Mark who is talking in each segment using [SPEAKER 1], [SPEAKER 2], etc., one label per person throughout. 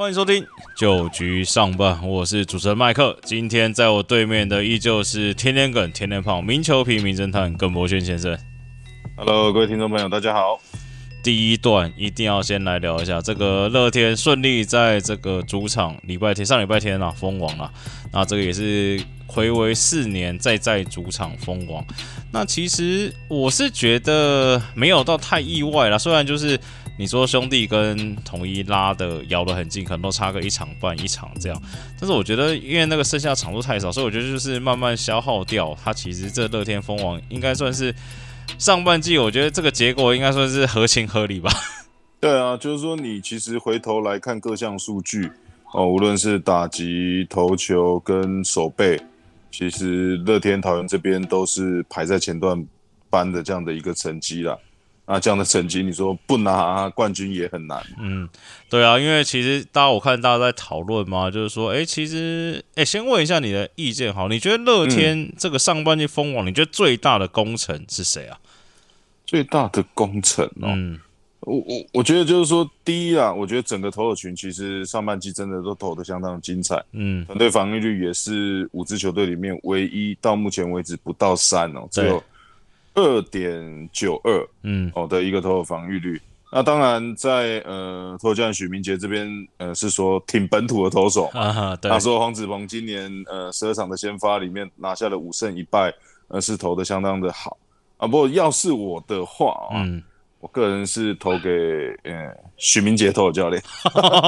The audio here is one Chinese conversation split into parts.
[SPEAKER 1] 欢迎收听九局上半，我是主持人麦克。今天在我对面的依旧是天天梗、天天胖、名球皮、名侦探耿博轩先生。
[SPEAKER 2] Hello，各位听众朋友，大家好。
[SPEAKER 1] 第一段一定要先来聊一下这个乐天顺利在这个主场礼拜天上礼拜天啊封王了，那这个也是回违四年再在主场封王。那其实我是觉得没有到太意外啦，虽然就是你说兄弟跟统一拉的咬得很近，可能都差个一场半一场这样，但是我觉得因为那个剩下场数太少，所以我觉得就是慢慢消耗掉。它其实这乐天蜂王应该算是。上半季我觉得这个结果应该算是合情合理吧。
[SPEAKER 2] 对啊，就是说你其实回头来看各项数据哦，无论是打击、投球跟守备，其实乐天桃园这边都是排在前段班的这样的一个成绩啦。那这样的成绩，你说不拿冠军也很难。
[SPEAKER 1] 嗯，对啊，因为其实大家我看大家在讨论嘛，就是说，哎，其实，哎，先问一下你的意见，好，你觉得乐天这个上半季封王，你觉得最大的功臣是谁啊？
[SPEAKER 2] 最大的功臣哦，
[SPEAKER 1] 嗯，
[SPEAKER 2] 我我我觉得就是说，第一啊，我觉得整个投手群其实上半季真的都投的相当精彩，
[SPEAKER 1] 嗯，
[SPEAKER 2] 团队防御率也是五支球队里面唯一到目前为止不到三哦，只有。二点九二，
[SPEAKER 1] 嗯，
[SPEAKER 2] 哦的一个投手防御率。那当然在呃投教练许明杰这边，呃是说挺本土的投手，
[SPEAKER 1] 啊，对，
[SPEAKER 2] 他说黄子鹏今年呃十二场的先发里面拿下了五胜一败，呃是投的相当的好啊。不过要是我的话啊，
[SPEAKER 1] 嗯，
[SPEAKER 2] 我个人是投给呃许明杰投手教练。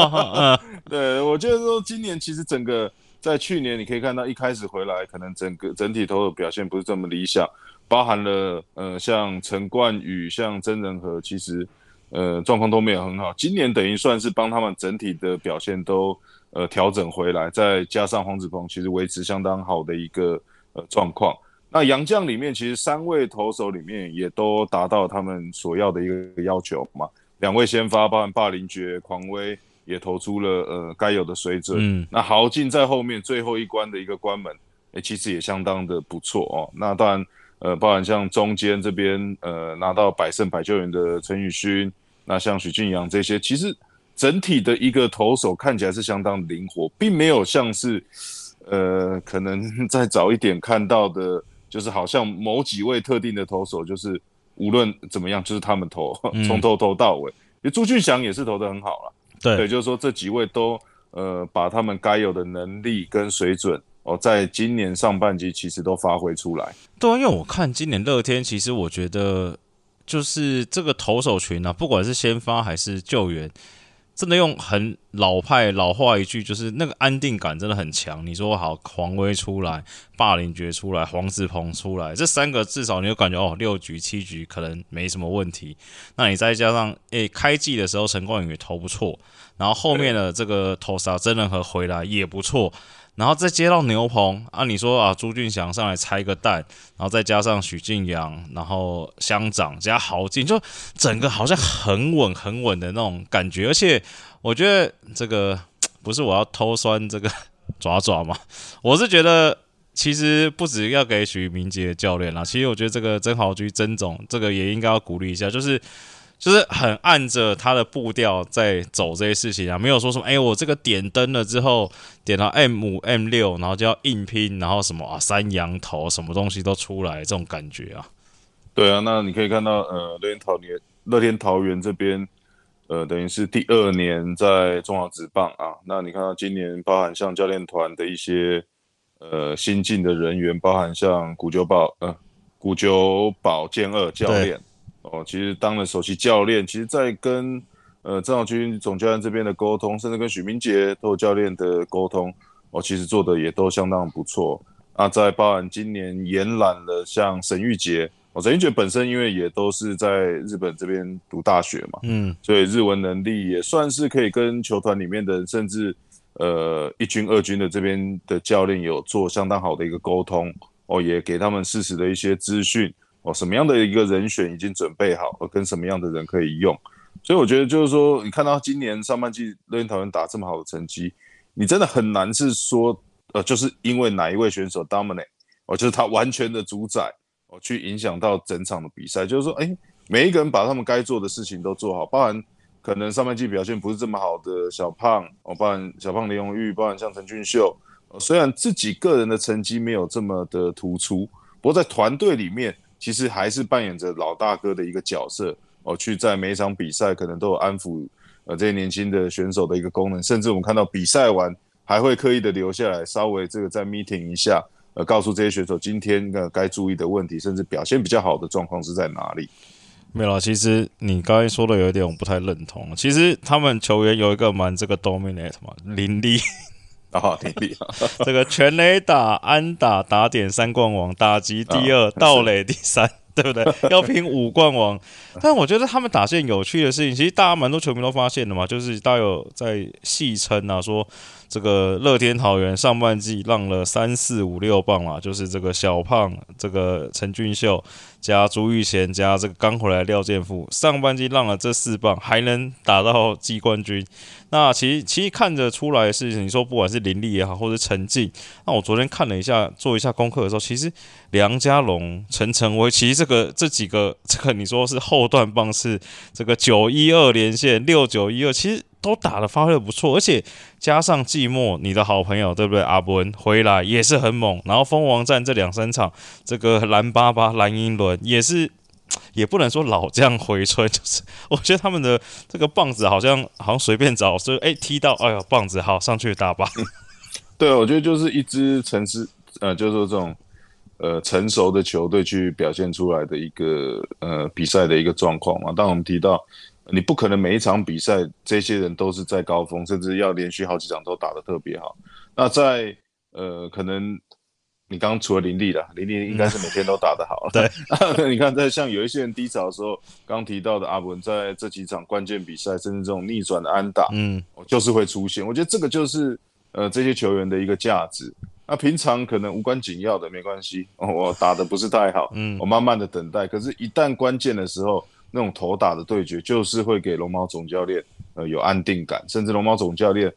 [SPEAKER 2] 对，我觉得说今年其实整个在去年你可以看到一开始回来，可能整个整体投手表现不是这么理想。包含了呃，像陈冠宇、像曾仁和，其实呃状况都没有很好。今年等于算是帮他们整体的表现都呃调整回来，再加上黄子鹏，其实维持相当好的一个呃状况。那杨将里面，其实三位投手里面也都达到他们所要的一个要求嘛。两位先发，包含霸凌爵、狂威也投出了呃该有的水准。
[SPEAKER 1] 嗯，
[SPEAKER 2] 那豪进在后面最后一关的一个关门，诶、欸，其实也相当的不错哦。那当然。呃，包含像中间这边呃拿到百胜百救援的陈宇勋，那像许晋阳这些，其实整体的一个投手看起来是相当灵活，并没有像是呃可能再早一点看到的，就是好像某几位特定的投手，就是无论怎么样，就是他们投从头投到尾。因为朱俊祥也是投的很好了，
[SPEAKER 1] 对，
[SPEAKER 2] 对，就是说这几位都呃把他们该有的能力跟水准。哦，在今年上半季其实都发挥出来。
[SPEAKER 1] 对啊，因为我看今年乐天，其实我觉得就是这个投手群啊，不管是先发还是救援，真的用很老派老话一句，就是那个安定感真的很强。你说好，黄威出来，霸凌爵出来，黄子鹏出来，这三个至少你就感觉哦，六局七局可能没什么问题。那你再加上诶，开季的时候陈冠宇投不错，然后后面的这个投杀真人和回来也不错。然后再接到牛棚啊，你说啊，朱俊祥上来拆个蛋，然后再加上许晋阳，然后乡长加豪进，就整个好像很稳很稳的那种感觉。而且我觉得这个不是我要偷酸这个 爪爪嘛，我是觉得其实不止要给许明杰教练啦，其实我觉得这个曾豪居曾总这个也应该要鼓励一下，就是。就是很按着他的步调在走这些事情啊，没有说什么，哎、我这个点灯了之后，点到 M 五、M 六，然后就要硬拼，然后什么啊三羊头，什么东西都出来，这种感觉啊。
[SPEAKER 2] 对啊，那你可以看到，呃，乐天桃园、乐天桃园这边，呃，等于是第二年在中华职棒啊。那你看到今年，包含像教练团的一些呃新进的人员，包含像古久保，呃，古久保健二教练。哦，其实当了首席教练，其实在跟呃郑浩军总教练这边的沟通，甚至跟许明杰都有教练的沟通，哦，其实做的也都相当不错。那在包含今年延揽了像沈玉杰，哦，沈玉杰本身因为也都是在日本这边读大学嘛，
[SPEAKER 1] 嗯，
[SPEAKER 2] 所以日文能力也算是可以跟球团里面的甚至呃一军、二军的这边的教练有做相当好的一个沟通，哦，也给他们适时的一些资讯。哦，什么样的一个人选已经准备好，跟什么样的人可以用，所以我觉得就是说，你看到今年上半季乐天桃园打这么好的成绩，你真的很难是说，呃，就是因为哪一位选手 dominate，哦，就是他完全的主宰，哦，去影响到整场的比赛，就是说，哎，每一个人把他们该做的事情都做好，包含可能上半季表现不是这么好的小胖，哦，包含小胖林永玉，包含像陈俊秀，虽然自己个人的成绩没有这么的突出，不过在团队里面，其实还是扮演着老大哥的一个角色，哦，去在每一场比赛可能都有安抚呃这些年轻的选手的一个功能，甚至我们看到比赛完还会刻意的留下来，稍微这个再 meeting 一下，呃，告诉这些选手今天呃该注意的问题，甚至表现比较好的状况是在哪里。
[SPEAKER 1] 没有，其实你刚才说的有一点我不太认同。其实他们球员有一个蛮这个 dominate 嘛，林立立
[SPEAKER 2] 啊，林立，
[SPEAKER 1] 这个全垒打、安打、打点三冠王，打击第二，盗垒第三，对不对？要拼五冠王。但我觉得他们打线有趣的事情，其实大家蛮多球迷都发现的嘛，就是大家有在戏称啊，说。这个乐天桃园上半季让了三四五六棒啊，就是这个小胖、这个陈俊秀加朱玉贤加这个刚回来廖健富，上半季让了这四棒，还能打到季冠军。那其实其实看着出来是，你说不管是林立也好，或者陈静，那我昨天看了一下，做一下功课的时候，其实梁家龙、陈晨威，其实这个这几个，这个你说是后段棒是这个九一二连线六九一二，其实。都打的发挥的不错，而且加上季末你的好朋友对不对？阿文回来也是很猛，然后蜂王战这两三场，这个蓝巴巴、蓝英伦也是，也不能说老将回春，就是我觉得他们的这个棒子好像好像随便找，就哎踢到，哎呀棒子好上去打吧。
[SPEAKER 2] 对，我觉得就是一支城市，呃，就是说这种呃成熟的球队去表现出来的一个呃比赛的一个状况嘛。当我们提到。你不可能每一场比赛这些人都是在高峰，甚至要连续好几场都打得特别好。那在呃，可能你刚刚除了林立了，林立应该是每天都打得好。
[SPEAKER 1] 对，
[SPEAKER 2] 你看在像有一些人低潮的时候，刚提到的阿文在这几场关键比赛，甚至这种逆转的安打，嗯，就是会出现。我觉得这个就是呃这些球员的一个价值。那平常可能无关紧要的没关系，我打的不是太好，嗯，我慢慢的等待。可是，一旦关键的时候。那种头打的对决，就是会给龙猫总教练呃有安定感，甚至龙猫总教练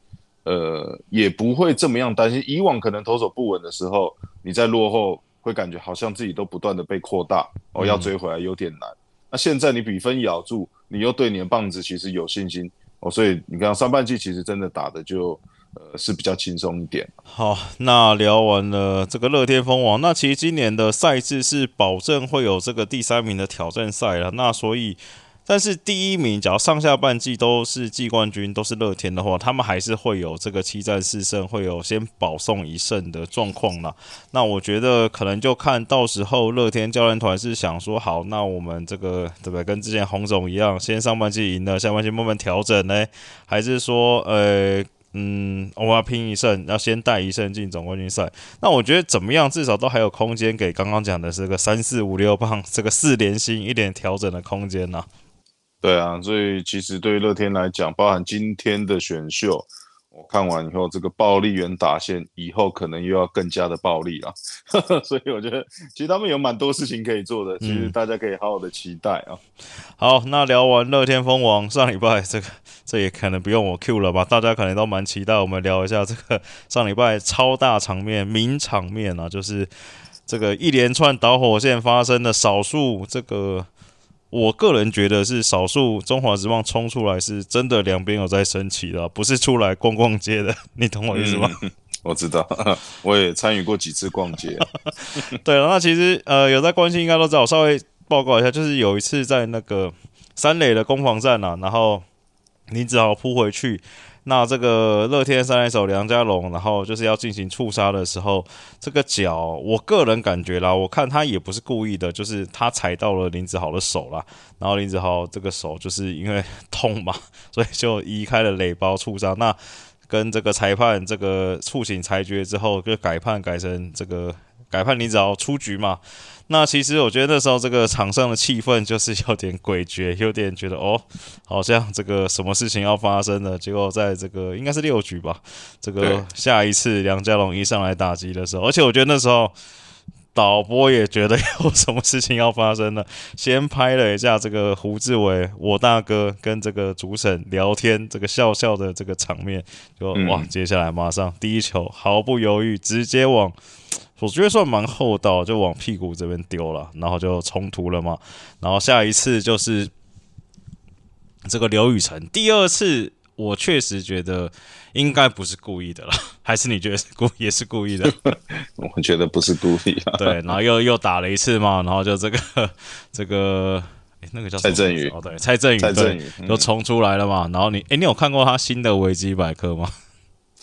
[SPEAKER 2] 呃也不会这么样担心。以往可能投手不稳的时候，你在落后会感觉好像自己都不断的被扩大，哦要追回来有点难。那现在你比分咬住，你又对你的棒子其实有信心哦，所以你看上半季其实真的打的就。呃，是比较轻松一点。
[SPEAKER 1] 好，那聊完了这个乐天蜂王，那其实今年的赛制是保证会有这个第三名的挑战赛了。那所以，但是第一名，只要上下半季都是季冠军，都是乐天的话，他们还是会有这个七战四胜，会有先保送一胜的状况啦。那我觉得可能就看到时候乐天教练团是想说，好，那我们这个对不对？跟之前洪总一样，先上半季赢了，下半季慢慢调整呢，还是说，呃？嗯，我要拼一胜，要先带一胜进总冠军赛。那我觉得怎么样，至少都还有空间给刚刚讲的这个三四五六棒这个四连星一点调整的空间呢？
[SPEAKER 2] 对啊，所以其实对于乐天来讲，包含今天的选秀。我看完以后，这个暴力员打线以后可能又要更加的暴力了，所以我觉得其实他们有蛮多事情可以做的，其实大家可以好好的期待啊。
[SPEAKER 1] 好，那聊完乐天蜂王上礼拜这个，这也可能不用我 Q 了吧？大家可能都蛮期待我们聊一下这个上礼拜超大场面、名场面啊，就是这个一连串导火线发生的少数这个。我个人觉得是少数中华之棒冲出来是真的两边有在升旗的，不是出来逛逛街的，你懂我意思吗？
[SPEAKER 2] 我知道，我也参与过几次逛街。
[SPEAKER 1] 对了，那其实呃有在关心应该都知道，我稍微报告一下，就是有一次在那个三垒的攻防战啊，然后你只好扑回去。那这个乐天三垒手梁家龙，然后就是要进行触杀的时候，这个脚，我个人感觉啦，我看他也不是故意的，就是他踩到了林子豪的手啦，然后林子豪这个手就是因为痛嘛，所以就移开了垒包触杀。那跟这个裁判这个触醒裁决之后，就改判改成这个改判林子豪出局嘛。那其实我觉得那时候这个场上的气氛就是有点诡谲，有点觉得哦，好像这个什么事情要发生了。结果在这个应该是六局吧，这个下一次梁 家龙一上来打击的时候，而且我觉得那时候导播也觉得有什么事情要发生了，先拍了一下这个胡志伟我大哥跟这个主审聊天，这个笑笑的这个场面，就哇，接下来马上第一球毫不犹豫直接往。我觉得算蛮厚道，就往屁股这边丢了，然后就冲突了嘛。然后下一次就是这个刘雨辰第二次，我确实觉得应该不是故意的了，还是你觉得是故也是故意的？
[SPEAKER 2] 我觉得不是故意啊。
[SPEAKER 1] 对，然后又又打了一次嘛，然后就这个 这个。那个叫
[SPEAKER 2] 蔡振宇
[SPEAKER 1] 哦，对，蔡振宇，
[SPEAKER 2] 蔡振宇
[SPEAKER 1] 都冲出来了嘛。然后你，哎，你有看过他新的维基百科吗？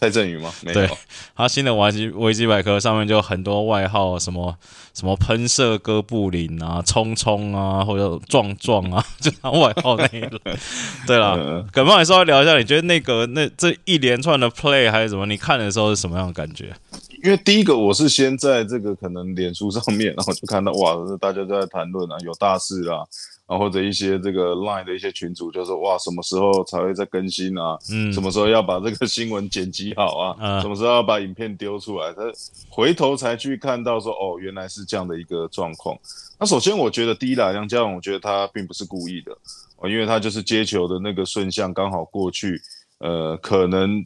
[SPEAKER 2] 蔡振宇吗？
[SPEAKER 1] 对，他新的维基维基百科上面就很多外号，什么什么喷射哥布林啊，冲冲啊，或者壮壮啊，就他外号那一类。对了，耿胖也稍微聊一下，你觉得那个那这一连串的 play 还是什么？你看的时候是什么样的感觉？
[SPEAKER 2] 因为第一个我是先在这个可能脸书上面，然后就看到哇，大家都在谈论啊，有大事啦。啊，或者一些这个 Line 的一些群组，就说哇，什么时候才会再更新啊？嗯，什么时候要把这个新闻剪辑好啊？嗯什么时候要把影片丢出来？他回头才去看到说，哦，原来是这样的一个状况。那首先，我觉得第一啦，梁家勇，我觉得他并不是故意的哦，因为他就是接球的那个顺向刚好过去，呃，可能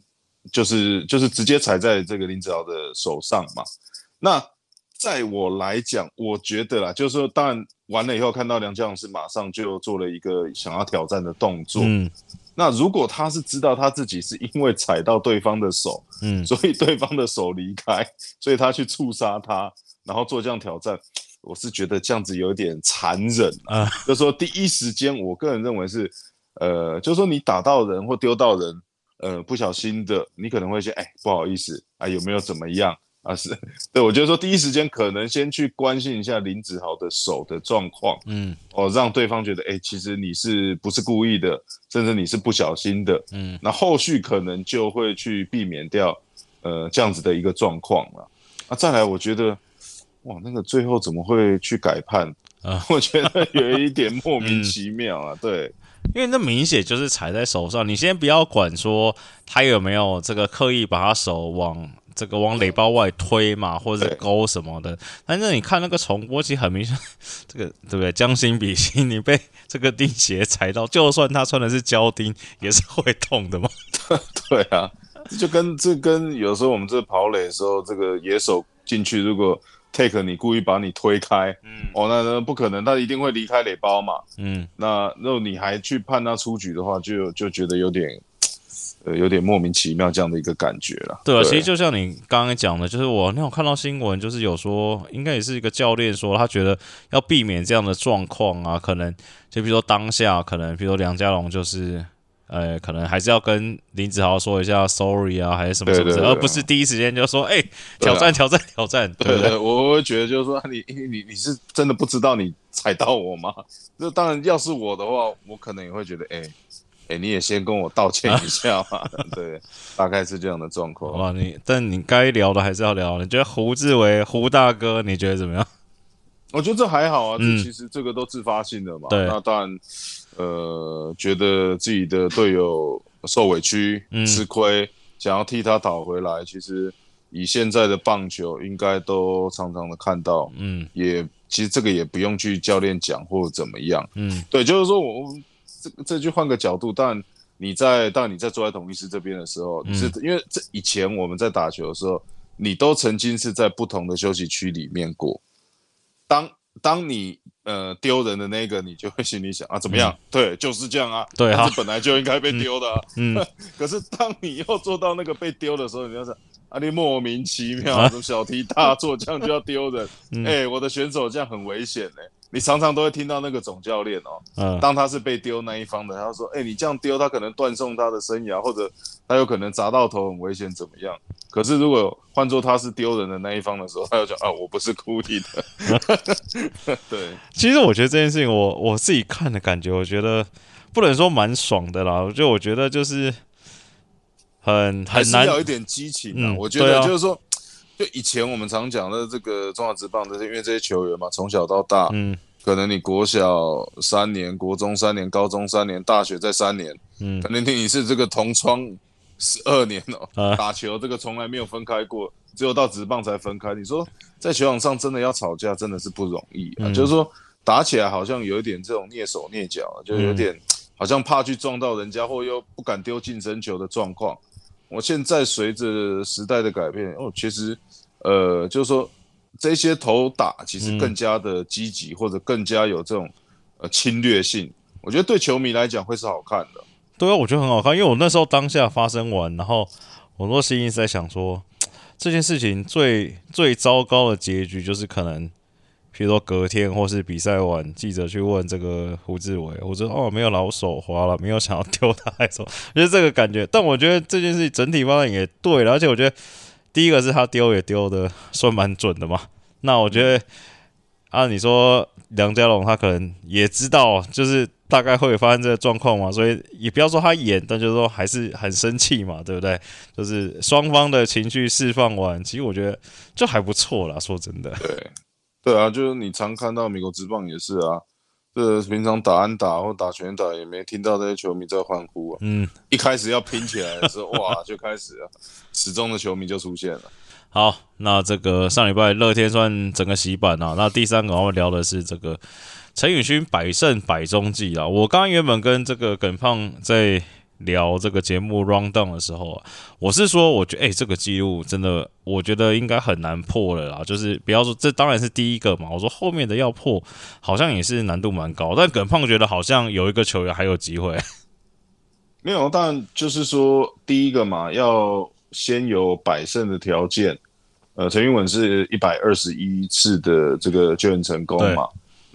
[SPEAKER 2] 就是就是直接踩在这个林子豪的手上嘛。那在我来讲，我觉得啦，就是说，当然。完了以后，看到梁将是马上就做了一个想要挑战的动作。嗯，那如果他是知道他自己是因为踩到对方的手，嗯，所以对方的手离开，所以他去触杀他，然后做这样挑战，我是觉得这样子有点残忍啊。就说第一时间，我个人认为是，呃，就说你打到人或丢到人，呃，不小心的，你可能会先，哎，不好意思啊，有没有怎么样？啊是，对我觉得说第一时间可能先去关心一下林子豪的手的状况，嗯，哦，让对方觉得，哎，其实你是不是故意的，甚至你是不小心的，嗯，那后续可能就会去避免掉，呃，这样子的一个状况了。那再来，我觉得，哇，那个最后怎么会去改判啊？我觉得有一点莫名其妙啊，对，
[SPEAKER 1] 因为那明显就是踩在手上，你先不要管说他有没有这个刻意把他手往。这个往垒包外推嘛，或者勾什么的，但是你看那个重播，其实很明显，这个对不对？将心比心，你被这个钉鞋踩到，就算他穿的是胶钉，也是会痛的嘛。
[SPEAKER 2] 对啊，就跟这跟有时候我们这跑垒的时候，这个野手进去，如果 take 你故意把你推开，嗯，哦，那那不可能，他一定会离开垒包嘛，嗯，那那你还去判他出局的话，就就觉得有点。呃，有点莫名其妙这样的一个感觉了。
[SPEAKER 1] 对啊，其实就像你刚刚讲的，就是我那我看到新闻，就是有说，应该也是一个教练说，他觉得要避免这样的状况啊，可能就比如说当下，可能比如说梁家龙就是，呃，可能还是要跟林子豪说一下 sorry 啊，还是什么什么，而不是第一时间就说，哎，挑战挑战挑战。
[SPEAKER 2] 对对，我会觉得就是说，你你你是真的不知道你踩到我吗？那当然，要是我的话，我可能也会觉得，哎。哎，你也先跟我道歉一下嘛。对，大概是这样的状况。
[SPEAKER 1] 哇，你但你该聊的还是要聊。你觉得胡志伟胡大哥，你觉得怎么样？
[SPEAKER 2] 我觉得这还好啊，这其实这个都自发性的嘛。
[SPEAKER 1] 对，
[SPEAKER 2] 那当然，呃，觉得自己的队友受委屈、吃亏，想要替他讨回来。其实以现在的棒球，应该都常常的看到。嗯，也其实这个也不用去教练讲或者怎么样。嗯，对，就是说我。这这句换个角度，但你在当你在坐在统一师这边的时候，是因为这以前我们在打球的时候，你都曾经是在不同的休息区里面过。当当你呃丢人的那个，你就会心里想啊，怎么样？对，就是这样啊，
[SPEAKER 1] 对
[SPEAKER 2] 啊，本来就应该被丢的。嗯，可是当你又做到那个被丢的时候，你要是啊，你莫名其妙，小题大做，这样就要丢人。哎，我的选手这样很危险嘞。你常常都会听到那个总教练哦，嗯，当他是被丢那一方的，他说：“哎，你这样丢，他可能断送他的生涯，或者他有可能砸到头，很危险，怎么样？”可是如果换做他是丢人的那一方的时候，他就讲：“啊，我不是故意的。”对，
[SPEAKER 1] 其实我觉得这件事情，我我自己看的感觉，我觉得不能说蛮爽的啦。就我觉得就是很很难，
[SPEAKER 2] 有一点激情啊。我觉得就是说。就以前我们常讲的这个中华职棒，就是因为这些球员嘛，从小到大，嗯，可能你国小三年，国中三年，高中三年，大学再三年，嗯，可能你是这个同窗十二年哦，打球这个从来没有分开过，只有到职棒才分开。你说在球场上真的要吵架，真的是不容易啊。就是说打起来好像有一点这种蹑手蹑脚，就有点好像怕去撞到人家，或又不敢丢近身球的状况。我现在随着时代的改变，哦，其实。呃，就是说这些投打其实更加的积极，或者更加有这种呃侵略性。我觉得对球迷来讲会是好看的。
[SPEAKER 1] 对啊，我觉得很好看，因为我那时候当下发生完，然后我多心一直在想说，这件事情最最糟糕的结局就是可能，比如说隔天或是比赛完，记者去问这个胡志伟，我说哦没有老手滑了，没有想要丢他，还说就是这个感觉。但我觉得这件事情整体发展也对了，而且我觉得第一个是他丢也丢的算蛮准的嘛。那我觉得啊，你说梁家龙他可能也知道，就是大概会发生这个状况嘛，所以也不要说他演，但就是说还是很生气嘛，对不对？就是双方的情绪释放完，其实我觉得就还不错啦。说真的，
[SPEAKER 2] 对，对啊，就是你常看到美国职棒也是啊，这平常打安打或打拳打也没听到这些球迷在欢呼啊。
[SPEAKER 1] 嗯，
[SPEAKER 2] 一开始要拼起来的时候，哇，就开始了，始终的球迷就出现了。
[SPEAKER 1] 好，那这个上礼拜乐天算整个洗版啊。那第三个我们聊的是这个陈宇勋百胜百中计啊。我刚刚原本跟这个耿胖在聊这个节目 round down 的时候啊，我是说，我觉得哎，这个记录真的，我觉得应该很难破了啦。就是不要说这当然是第一个嘛，我说后面的要破，好像也是难度蛮高。但耿胖觉得好像有一个球员还有机会。
[SPEAKER 2] 没有，但就是说第一个嘛，要。先有百胜的条件，呃，陈云文是一百二十一次的这个救援成功嘛？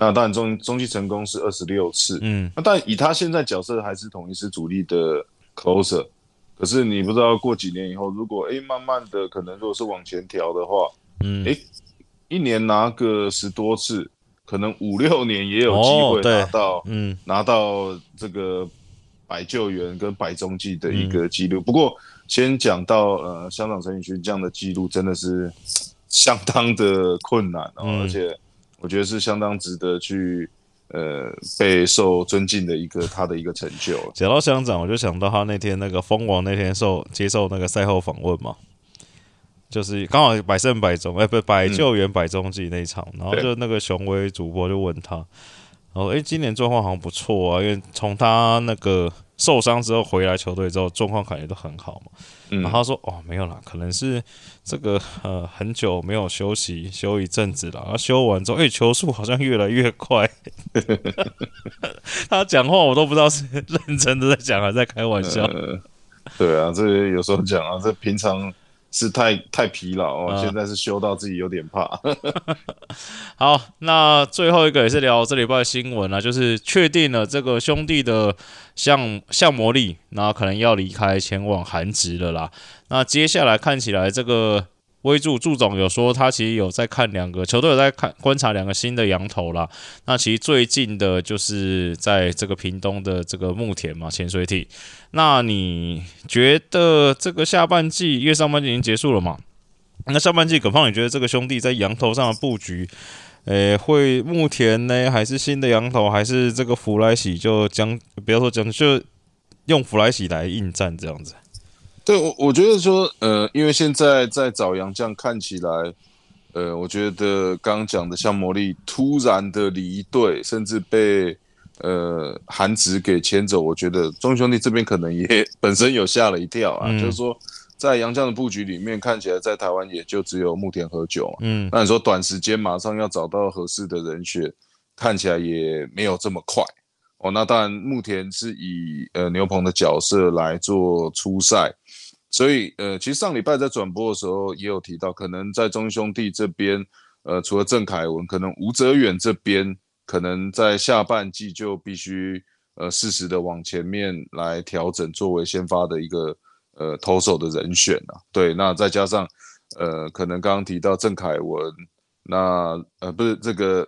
[SPEAKER 2] 那当然中中期成功是二十六次，嗯，那但以他现在角色还是统一是主力的 closer，可是你不知道过几年以后，如果哎慢慢的可能如果是往前调的话，嗯，哎，一年拿个十多次，可能五六年也有机会拿到，嗯，拿到这个百救援跟百中计的一个记录，不过。先讲到呃，香港陈宇勋这样的记录真的是相当的困难哦，而且我觉得是相当值得去呃备受尊敬的一个他的一个成就。
[SPEAKER 1] 讲到乡长，我就想到他那天那个蜂王那天受接受那个赛后访问嘛，就是刚好百胜百中，哎，不百救援百中计那一场，然后就那个雄威主播就问他，然后哎，今年状况好像不错啊，因为从他那个。受伤之后回来球队之后状况感觉都很好嘛，然后他说哦没有啦，可能是这个呃很久没有休息休一阵子了，然后休完之后，哎球速好像越来越快。他讲话我都不知道是认真的在讲还是在开玩笑。
[SPEAKER 2] 对啊，这有时候讲啊，这平常。是太太疲劳哦，现在是修到自己有点怕。
[SPEAKER 1] 好，那最后一个也是聊这礼拜的新闻啊，就是确定了这个兄弟的像像魔力，那可能要离开前往韩职了啦。那接下来看起来这个。威助祝总有说，他其实有在看两个球队，有在看观察两个新的羊头啦。那其实最近的就是在这个屏东的这个木田嘛，潜水艇。那你觉得这个下半季，因为上半季已经结束了嘛？那下半季葛胖，你觉得这个兄弟在羊头上的布局，诶，会木田呢，还是新的羊头，还是这个弗莱喜就将不要说将就用弗莱喜来应战这样子？
[SPEAKER 2] 对，我我觉得说，呃，因为现在在找杨将看起来，呃，我觉得刚刚讲的像魔力突然的离队，甚至被呃韩职给牵走，我觉得中兄弟这边可能也 本身有吓了一跳啊，就是说在杨将的布局里面，看起来在台湾也就只有木田喝酒，嗯，那你说短时间马上要找到合适的人选，看起来也没有这么快哦。那当然，木田是以呃牛棚的角色来做初赛。所以，呃，其实上礼拜在转播的时候也有提到，可能在中兄弟这边，呃，除了郑凯文，可能吴泽远这边，可能在下半季就必须，呃，适时的往前面来调整，作为先发的一个，呃，投手的人选啊。对，那再加上，呃，可能刚刚提到郑凯文，那，呃，不是这个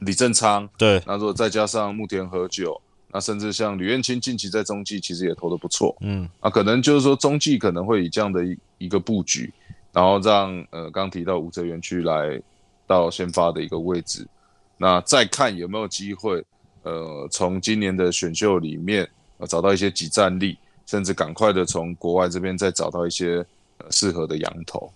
[SPEAKER 2] 李正昌，
[SPEAKER 1] 对，
[SPEAKER 2] 那如果再加上木田和久。那甚至像吕彦青近期在中继其实也投的不错，嗯，啊，可能就是说中继可能会以这样的一一个布局，然后让呃刚提到吴泽元区来到先发的一个位置，那再看有没有机会，呃，从今年的选秀里面呃找到一些集战力，甚至赶快的从国外这边再找到一些适合的羊头。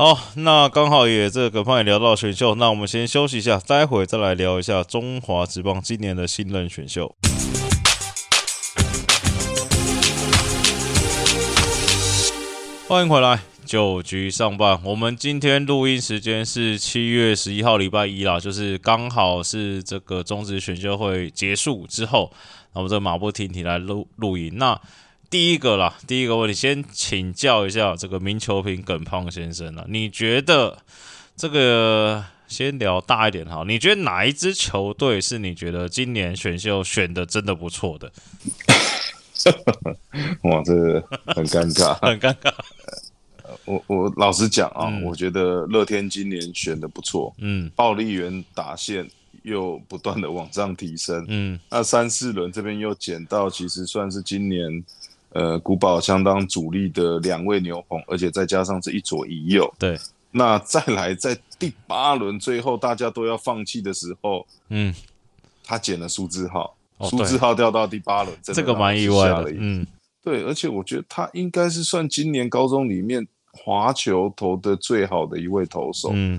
[SPEAKER 1] 好，那刚好也这个方也聊到选秀，那我们先休息一下，待会再来聊一下中华职棒今年的新任选秀。欢迎回来。九局上半，我们今天录音时间是七月十一号，礼拜一啦，就是刚好是这个中职选秀会结束之后，那我们这马不停蹄来录录音。那第一个啦，第一个问题，先请教一下这个名球评耿胖先生啊，你觉得这个先聊大一点哈？你觉得哪一支球队是你觉得今年选秀选的真的不错的？
[SPEAKER 2] 哇，这个很尴尬，
[SPEAKER 1] 很尴尬。
[SPEAKER 2] 我我老实讲啊，我觉得乐天今年选的不错，
[SPEAKER 1] 嗯
[SPEAKER 2] 暴力员打线又不断的往上提升，
[SPEAKER 1] 嗯
[SPEAKER 2] 那三四轮这边又捡到，其实算是今年呃古堡相当主力的两位牛棚，而且再加上这一左一右，
[SPEAKER 1] 对，
[SPEAKER 2] 那再来在第八轮最后大家都要放弃的时候，
[SPEAKER 1] 嗯，
[SPEAKER 2] 他捡了苏志浩，
[SPEAKER 1] 哦
[SPEAKER 2] 苏志浩掉到第八轮，
[SPEAKER 1] 这个蛮意外的，嗯。
[SPEAKER 2] 对，而且我觉得他应该是算今年高中里面滑球投的最好的一位投手。
[SPEAKER 1] 嗯。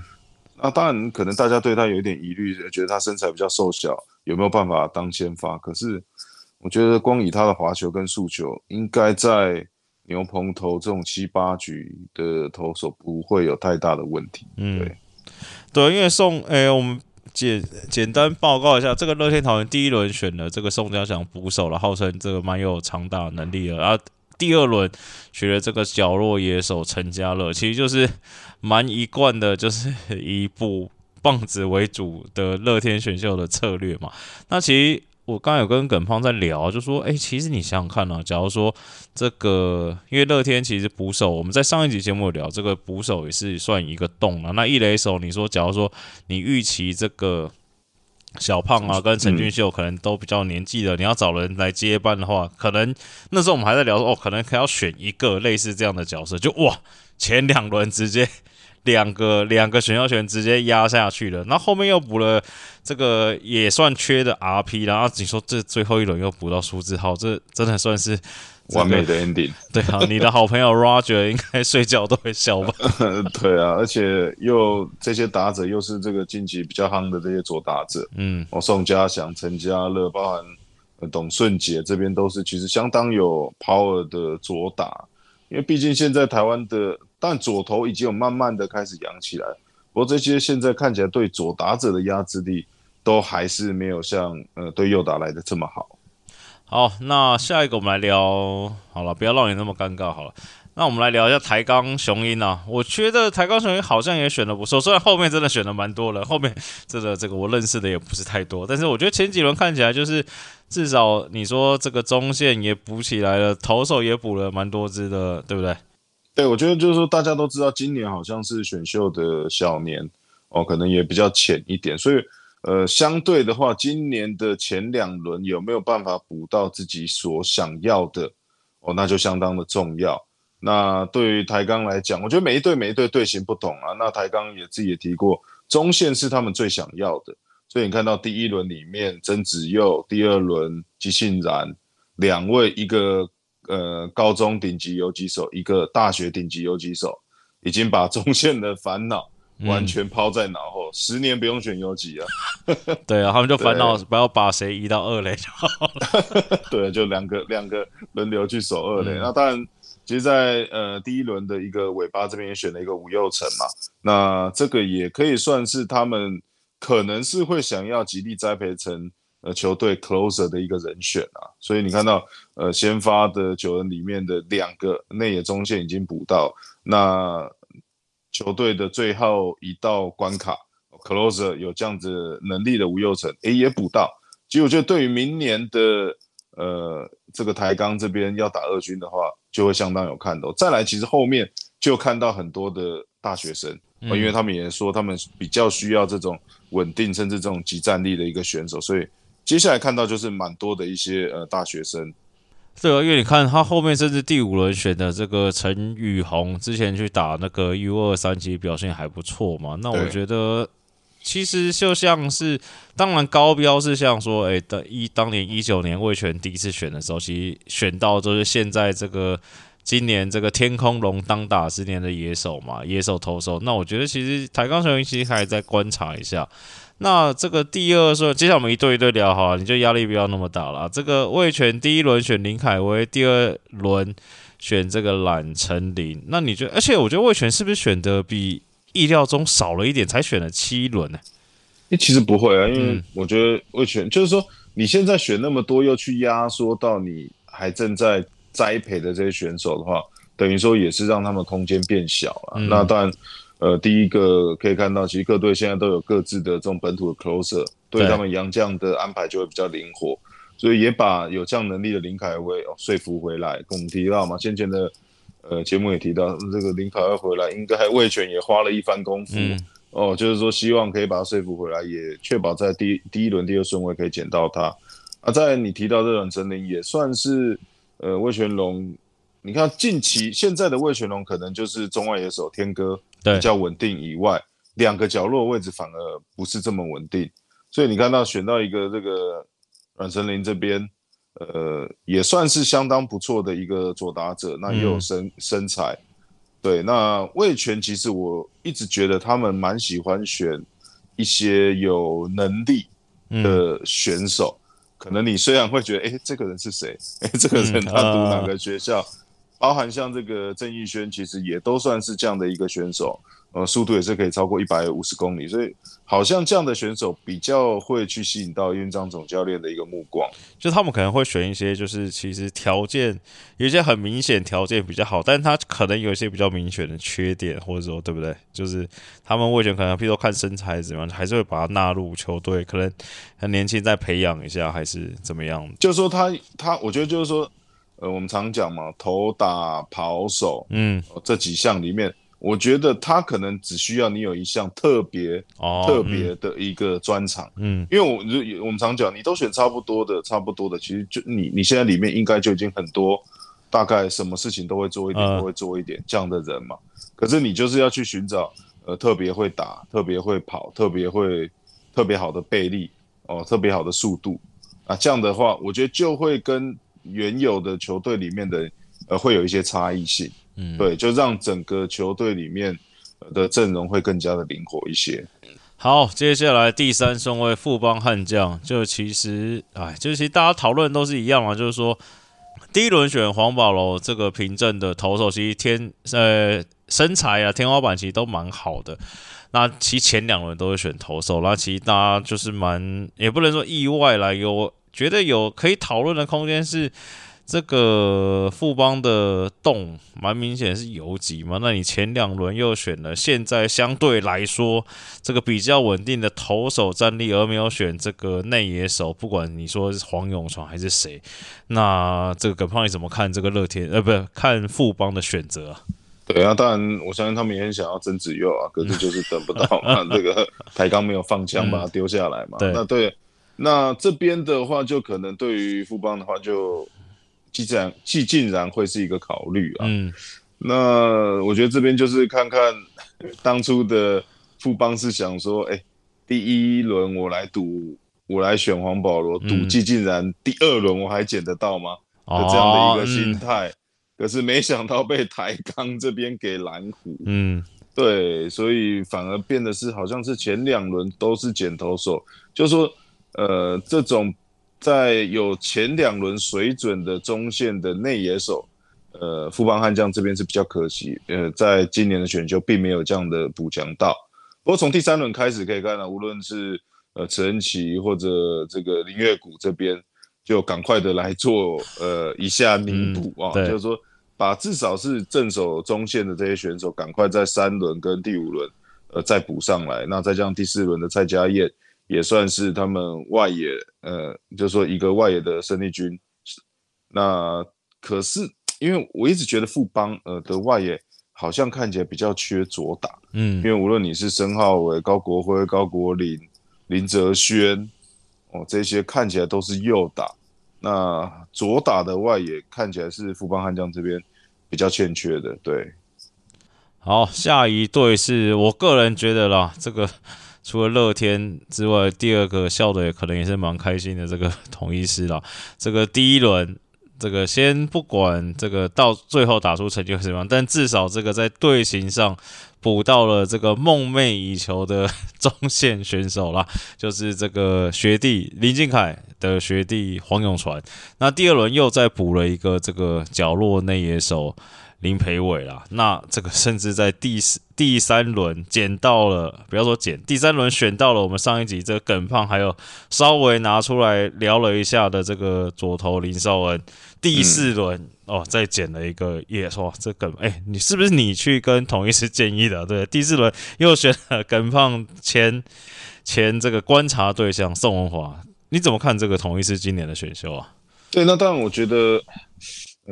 [SPEAKER 2] 那当然，可能大家对他有一点疑虑，觉得他身材比较瘦小，有没有办法当先发？可是我觉得光以他的滑球跟速球，应该在牛棚投这种七八局的投手不会有太大的问题。
[SPEAKER 1] 嗯
[SPEAKER 2] 对，
[SPEAKER 1] 对，因为宋，诶、我们简简单报告一下，这个乐天桃园第一轮选了这个宋家祥捕手了，号称这个蛮有长打能力的，然后第二轮选了这个角落野手陈家乐，其实就是蛮一贯的，就是以捕棒子为主的乐天选秀的策略嘛。那其实我刚刚有跟耿胖在聊，就说，诶，其实你想想看啊，假如说这个，因为乐天其实捕手，我们在上一集节目有聊，这个捕手也是算一个洞啊。那一垒手，你说，假如说你预期这个小胖啊跟陈俊秀可能都比较年纪的，你要找人来接班的话，可能那时候我们还在聊说，哦，可能可要选一个类似这样的角色，就哇，前两轮直接两个两个选秀权直接压下去了，那后面又补了这个也算缺的 RP，然后你说这最后一轮又补到苏志浩，这真的算是
[SPEAKER 2] 完美的 ending。
[SPEAKER 1] 对啊，你的好朋友 Roger 应该睡觉都会笑吧？
[SPEAKER 2] 对啊，而且又这些打者又是这个近期比较夯的这些左打者，
[SPEAKER 1] 嗯
[SPEAKER 2] 哦，宋家祥、陈家乐，包含呃董顺杰这边都是其实相当有 power 的左打，因为毕竟现在台湾的，但左投已经有慢慢的开始扬起来，不过这些现在看起来对左打者的压制力都还是没有像呃对右打来的这么好。
[SPEAKER 1] 好，那下一个我们来聊，好了，不要让你那么尴尬好了。那我们来聊一下台钢雄鹰啊，我觉得台钢雄鹰好像也选的不错，虽然后面真的选的蛮多了，后面真的这个我认识的也不是太多，但是我觉得前几轮看起来就是至少你说这个中线也补起来了，投手也补了蛮多支的，对不对？
[SPEAKER 2] 对，我觉得就是说，大家都知道今年好像是选秀的小年哦，可能也比较浅一点，所以呃，相对的话，今年的前两轮有没有办法补到自己所想要的哦，那就相当的重要。那对于台钢来讲，我觉得每一队每一队队形不同啊。那台钢也自己也提过，中线是他们最想要的，所以你看到第一轮里面曾子佑，第二轮姬信然两位，一个呃高中顶级游击手，一个大学顶级游击手，已经把中线的烦恼完全抛在脑后，十年不用选游击啊。
[SPEAKER 1] 对啊，他们就烦恼不要把谁移到二垒就好了。
[SPEAKER 2] 对，就两个两个轮流去守二垒。那当然，其实在，呃第一轮的一个尾巴这边也选了一个吴佑成嘛，那这个也可以算是他们可能是会想要极力栽培成呃球队 closer 的一个人选啊。所以你看到呃先发的九人里面的两个内野中线已经补到，那球队的最后一道关卡 closer 有这样子能力的吴佑成，诶也补到。其实我觉得对于明年的呃这个台钢这边要打二军的话，就会相当有看头。再来，其实后面就看到很多的大学生，哦因为他们也说他们比较需要这种稳定甚至这种集战力的一个选手，所以接下来看到就是蛮多的一些呃大学生。
[SPEAKER 1] 对啊，因为你看他后面甚至第五轮选的这个陈宇宏，之前去打那个 U 二三，其实表现还不错嘛。那我
[SPEAKER 2] 对
[SPEAKER 1] 觉得其实就像是，当然高标是像说，哎，的一当年一九年魏权第一次选的时候，其实选到就是现在这个今年这个天空龙当打之年的野手嘛，野手投手。那我觉得其实台钢雄鹰其实还再观察一下。那这个第二顺，接下来我们一对一对聊好了，你就压力不要那么大了。这个魏权第一轮选林凯威，第二轮选这个懒成林。那你觉得？而且我觉得魏权是不是选的比意料中少了一点，才选了七轮呢？
[SPEAKER 2] 诶，其实不会啊，因为我觉得魏权就是说，你现在选那么多，又去压缩到你还正在栽培的这些选手的话，等于说也是让他们空间变小了。那当然，呃，第一个可以看到，其实各队现在都有各自的这种本土的 closer，对他们杨将的安排就会比较灵活，所以也把有这样能力的林凯威哦说服回来。跟我们提到嘛，先前的呃节目也提到，这个林凯要回来，应该魏权也花了一番功夫。哦，就是说希望可以把他说服回来，也确保在第第一轮第二顺位可以捡到他。啊，在你提到这阮成林，也算是呃魏全龙。你看近期现在的魏全龙，可能就是中外野手天哥比较稳定以外，两个角落位置反而不是这么稳定。所以你看到选到一个这个阮成林这边，呃，也算是相当不错的一个左打者，那也有身身材。对，那魏权其实我一直觉得他们蛮喜欢选一些有能力的选手。可能你虽然会觉得，哎，这个人是谁？哎，这个人他读哪个学校？包含像这个郑义轩，其实也都算是这样的一个选手。呃，速度也是可以超过一百五十公里，所以好像这样的选手比较会去吸引到院长总教练的一个目光。
[SPEAKER 1] 就他们可能会选一些，就是其实条件有一些很明显条件比较好，但是他可能有一些比较明显的缺点，或者说对不对？就是他们会选可能，譬如说看身材怎么样，还是会把他纳入球队，可能很年轻再培养一下，还是怎么样？
[SPEAKER 2] 就是说他他，我觉得就是说，呃，我们常讲嘛，投打跑手，嗯，这几项里面。我觉得他可能只需要你有一项特别特别的一个专长，嗯，因为我我们常讲，你都选差不多的，差不多的，其实就你你现在里面应该就已经很多，大概什么事情都会做一点，都会做一点这样的人嘛。可是你就是要去寻找，呃，特别会打，特别会跑，特别会特别好的背力，哦，特别好的速度啊，这样的话，我觉得就会跟原有的球队里面的呃会有一些差异性。嗯，对，就让整个球队里面的阵容会更加的灵活一些。
[SPEAKER 1] 好，接下来第三顺位富邦悍将，就其实，哎，就其实大家讨论都是一样嘛，就是说第一轮选黄宝楼这个凭证的投手，其实天呃身材啊天花板其实都蛮好的。那其实前两轮都会选投手，那其实大家就是蛮也不能说意外啦，有觉得有可以讨论的空间是。这个富邦的洞蛮明显是游击嘛？那你前两轮又选了，现在相对来说这个比较稳定的投手战力，而没有选这个内野手，不管你说是黄永传还是谁，那这个耿胖你怎么看这个乐天？呃，不是看富邦的选择？
[SPEAKER 2] 对啊，当然我相信他们也很想要曾子佑啊，可是就是等不到嘛。这个台钢没有放枪把他丢下来嘛？那对，那这边的话就可能对于富邦的话就。既然既竟然会是一个考虑啊，嗯，那我觉得这边就是看看当初的富邦是想说，哎，第一轮我来赌，我来选黄保罗，赌既竟然第二轮我还捡得到吗？的这样的一个心态，可是没想到被台钢这边给拦虎，嗯，对，所以反而变得是好像是前两轮都是剪投手，就说呃这种。在有前两轮水准的中线的内野手，呃，富邦悍将这边是比较可惜，呃，在今年的选秀并没有这样的补强到。不过从第三轮开始可以看到，无论是呃陈恩奇或者这个林月谷这边，就赶快的来做呃一下弥补啊，就是说把至少是正手中线的这些选手，赶快在三轮跟第五轮呃再补上来。那再加上第四轮的蔡家燕。也算是他们外野，呃，就说一个外野的生力军。那可是因为我一直觉得富邦呃的外野好像看起来比较缺左打，嗯，因为无论你是申浩伟、高国辉、高国林、林哲轩，哦，这些看起来都是右打，那左打的外野看起来是富邦悍将这边比较欠缺的。对，
[SPEAKER 1] 好，下一队是我个人觉得啦，这个。除了乐天之外，第二个笑的也可能也是蛮开心的。这个 统一师啦，这个第一轮这个先不管这个到最后打出成绩怎么样，但至少这个在队形上补到了这个梦寐以求的 中线选手啦，就是这个学弟林敬凯的学弟黄永传。那第二轮又再补了一个这个角落内野手。林培伟啦，那这个甚至在第四、第三轮捡到了，不要说捡，第三轮选到了我们上一集这个耿胖，还有稍微拿出来聊了一下的这个左投林少恩。第四轮哦，再捡了一个也说这耿，哎，你是不是你去跟同一师建议的？对，第四轮又选了 耿胖前前这个观察对象宋文华，你怎么看这个同一师今年的选秀啊？
[SPEAKER 2] 对，那当然，我觉得。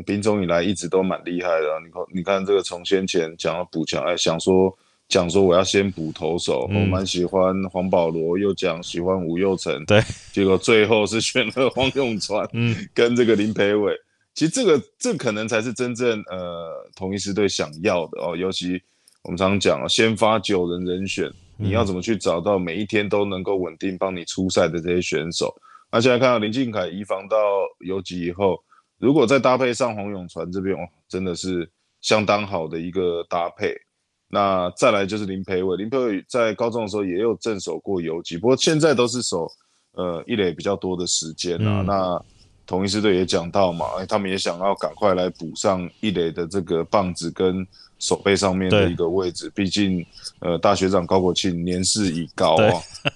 [SPEAKER 2] 兵中以来一直都蛮厉害的，你看，你看这个从先前讲要补强，哎，想说讲说我要先补投手，我蛮喜欢黄保罗，又讲喜欢吴佑成，
[SPEAKER 1] 对，
[SPEAKER 2] 结果最后是选了黄永川，嗯，跟这个林培伟，其实这个这可能才是真正呃同一师队想要的哦，尤其我们常常讲先发九人人选，你要怎么去找到每一天都能够稳定帮你出赛的这些选手？那现在看到林敬凯移防到游击以后。如果再搭配上黄永传这边哦，真的是相当好的一个搭配。那再来就是林培伟，林培伟在高中的时候也有正手过游击，不过现在都是守呃一垒比较多的时间啊。那同一师队也讲到嘛，哎，他们也想要赶快来补上一垒的这个棒子跟手背上面的一个位置，毕竟呃大学长高国庆年事已高啊，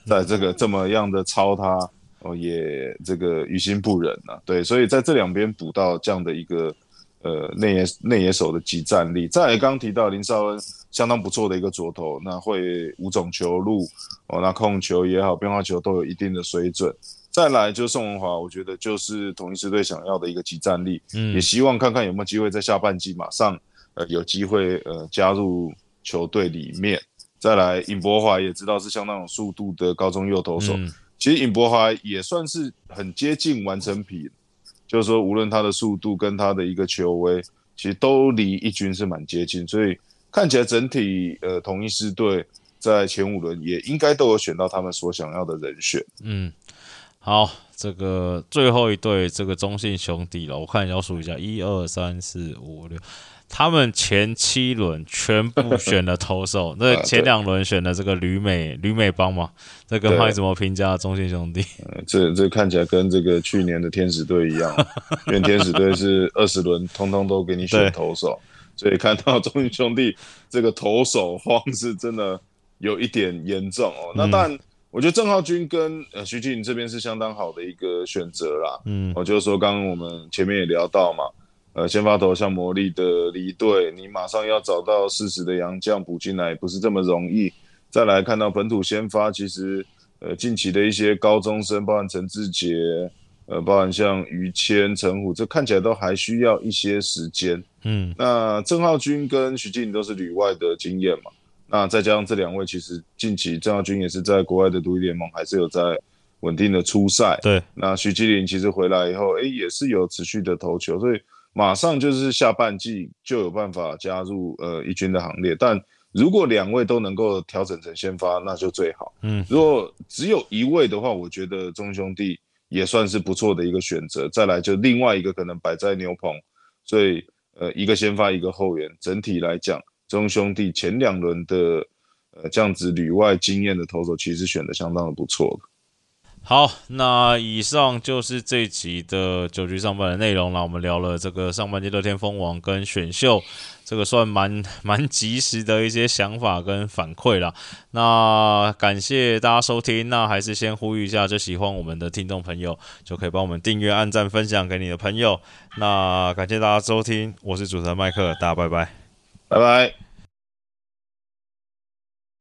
[SPEAKER 2] 在这个这么样的超他。哦，也这个于心不忍呐，对，所以在这两边补到这样的一个呃内野内野手的集战力。再来刚提到林少恩相当不错的一个左投，那会五种球路哦，那控球也好，变化球都有一定的水准。再来就是宋文华，我觉得就是统一狮队想要的一个集战力，嗯，也希望看看有没有机会在下半季马上呃有机会呃加入球队里面。再来尹博华也知道是相当有速度的高中右投手。其实尹博华也算是很接近完成品，就是说无论他的速度跟他的一个球威，其实都离一军是蛮接近，所以看起来整体呃同一师队在前五轮也应该都有选到他们所想要的人选。
[SPEAKER 1] 嗯，好，这个最后一队这个中信兄弟了，我看要数一下，一二三四五六。他们前七轮全部选了投手，那前两轮选的这个旅美旅美帮嘛，这个麦怎么评价中信兄弟？
[SPEAKER 2] 这这看起来跟这个去年的天使队一样，因为天使队是二十轮通通都给你选投手，所以看到中信兄弟这个投手荒是真的有一点严重哦。那当然，我觉得郑浩君跟呃徐静这边是相当好的一个选择啦。嗯，我就是说，刚刚我们前面也聊到嘛。呃，先发投像魔力的离队，你马上要找到适时的洋将补进来，不是这么容易。再来看到本土先发，其实呃近期的一些高中生，包含陈志杰，呃，包含像于谦、陈虎，这看起来都还需要一些时间。嗯，那郑浩君跟徐静都是旅外的经验嘛，那再加上这两位，其实近期郑浩君也是在国外的独立联盟，还是有在稳定的出赛。
[SPEAKER 1] 对，
[SPEAKER 2] 那徐基林其实回来以后，哎，也是有持续的投球，所以。马上就是下半季就有办法加入呃一军的行列，但如果两位都能够调整成先发，那就最好。嗯，如果只有一位的话，我觉得中兄弟也算是不错的一个选择。再来就另外一个可能摆在牛棚，所以呃一个先发一个后援，整体来讲，中兄弟前两轮的呃这样子旅外经验的投手，其实选的相当的不错的。
[SPEAKER 1] 好，那以上就是这集的九局上半的内容了。我们聊了这个上半季乐天蜂王跟选秀，这个算蛮蛮及时的一些想法跟反馈了。那感谢大家收听，那还是先呼吁一下，就喜欢我们的听众朋友，就可以帮我们订阅、按赞、分享给你的朋友。那感谢大家收听，我是主持人麦克，大家拜拜，
[SPEAKER 2] 拜拜。